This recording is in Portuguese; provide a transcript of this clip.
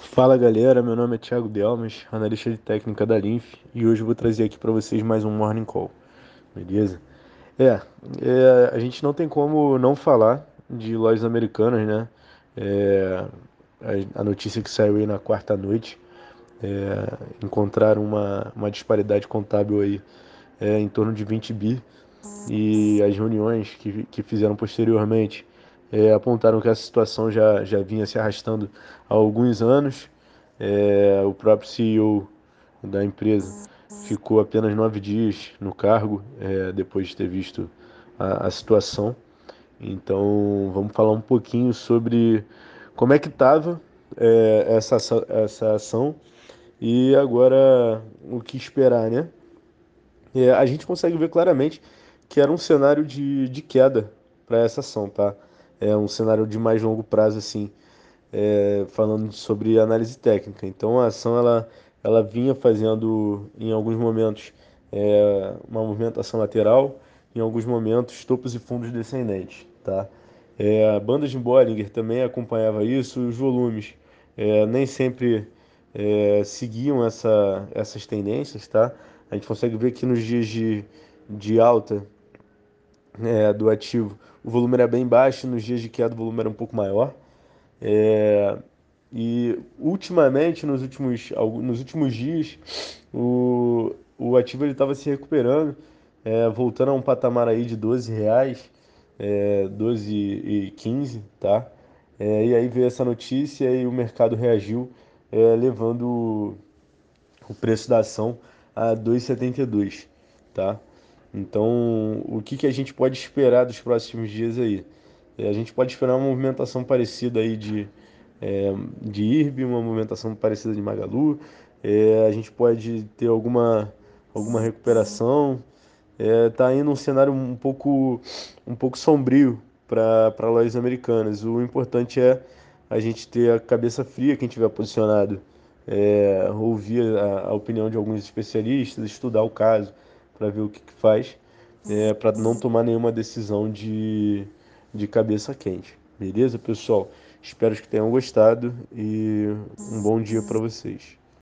Fala galera, meu nome é Thiago Delmas, analista de técnica da Linf e hoje vou trazer aqui para vocês mais um Morning Call, beleza? É, é, a gente não tem como não falar de lojas americanas, né? É, a, a, notícia que saiu aí na quarta noite, é, encontraram uma, uma disparidade contábil aí é, em torno de 20 bi e as reuniões que, que fizeram posteriormente é, apontaram que essa situação já, já vinha se arrastando há alguns anos. É, o próprio CEO da empresa ficou apenas nove dias no cargo é, depois de ter visto a, a, situação. Então vamos falar um pouquinho sobre como é que estava é, essa, essa ação e agora o que esperar, né? É, a gente consegue ver claramente que era um cenário de, de queda para essa ação, tá? É um cenário de mais longo prazo, assim, é, falando sobre análise técnica. Então a ação ela, ela vinha fazendo em alguns momentos é, uma movimentação lateral, em alguns momentos topos e fundos descendentes, tá? É, a banda de Bollinger também acompanhava isso, os volumes é, nem sempre é, seguiam essa, essas tendências, tá? A gente consegue ver que nos dias de, de alta é, do ativo, o volume era bem baixo, nos dias de queda o volume era um pouco maior. É, e ultimamente, nos últimos, nos últimos dias, o, o ativo estava se recuperando, é, voltando a um patamar aí de 12 reais, é, 12 e 15, tá? É, e aí veio essa notícia e o mercado reagiu, é, levando o preço da ação a 2,72, tá? Então, o que, que a gente pode esperar dos próximos dias aí? É, a gente pode esperar uma movimentação parecida aí de, é, de IRB, uma movimentação parecida de Magalu. É, a gente pode ter alguma, alguma recuperação. Está é, indo um cenário um pouco, um pouco sombrio para lojas americanas. O importante é a gente ter a cabeça fria, quem tiver posicionado, é, ouvir a, a opinião de alguns especialistas, estudar o caso para ver o que, que faz, é, para não tomar nenhuma decisão de, de cabeça quente. Beleza, pessoal? Espero que tenham gostado e um bom dia para vocês.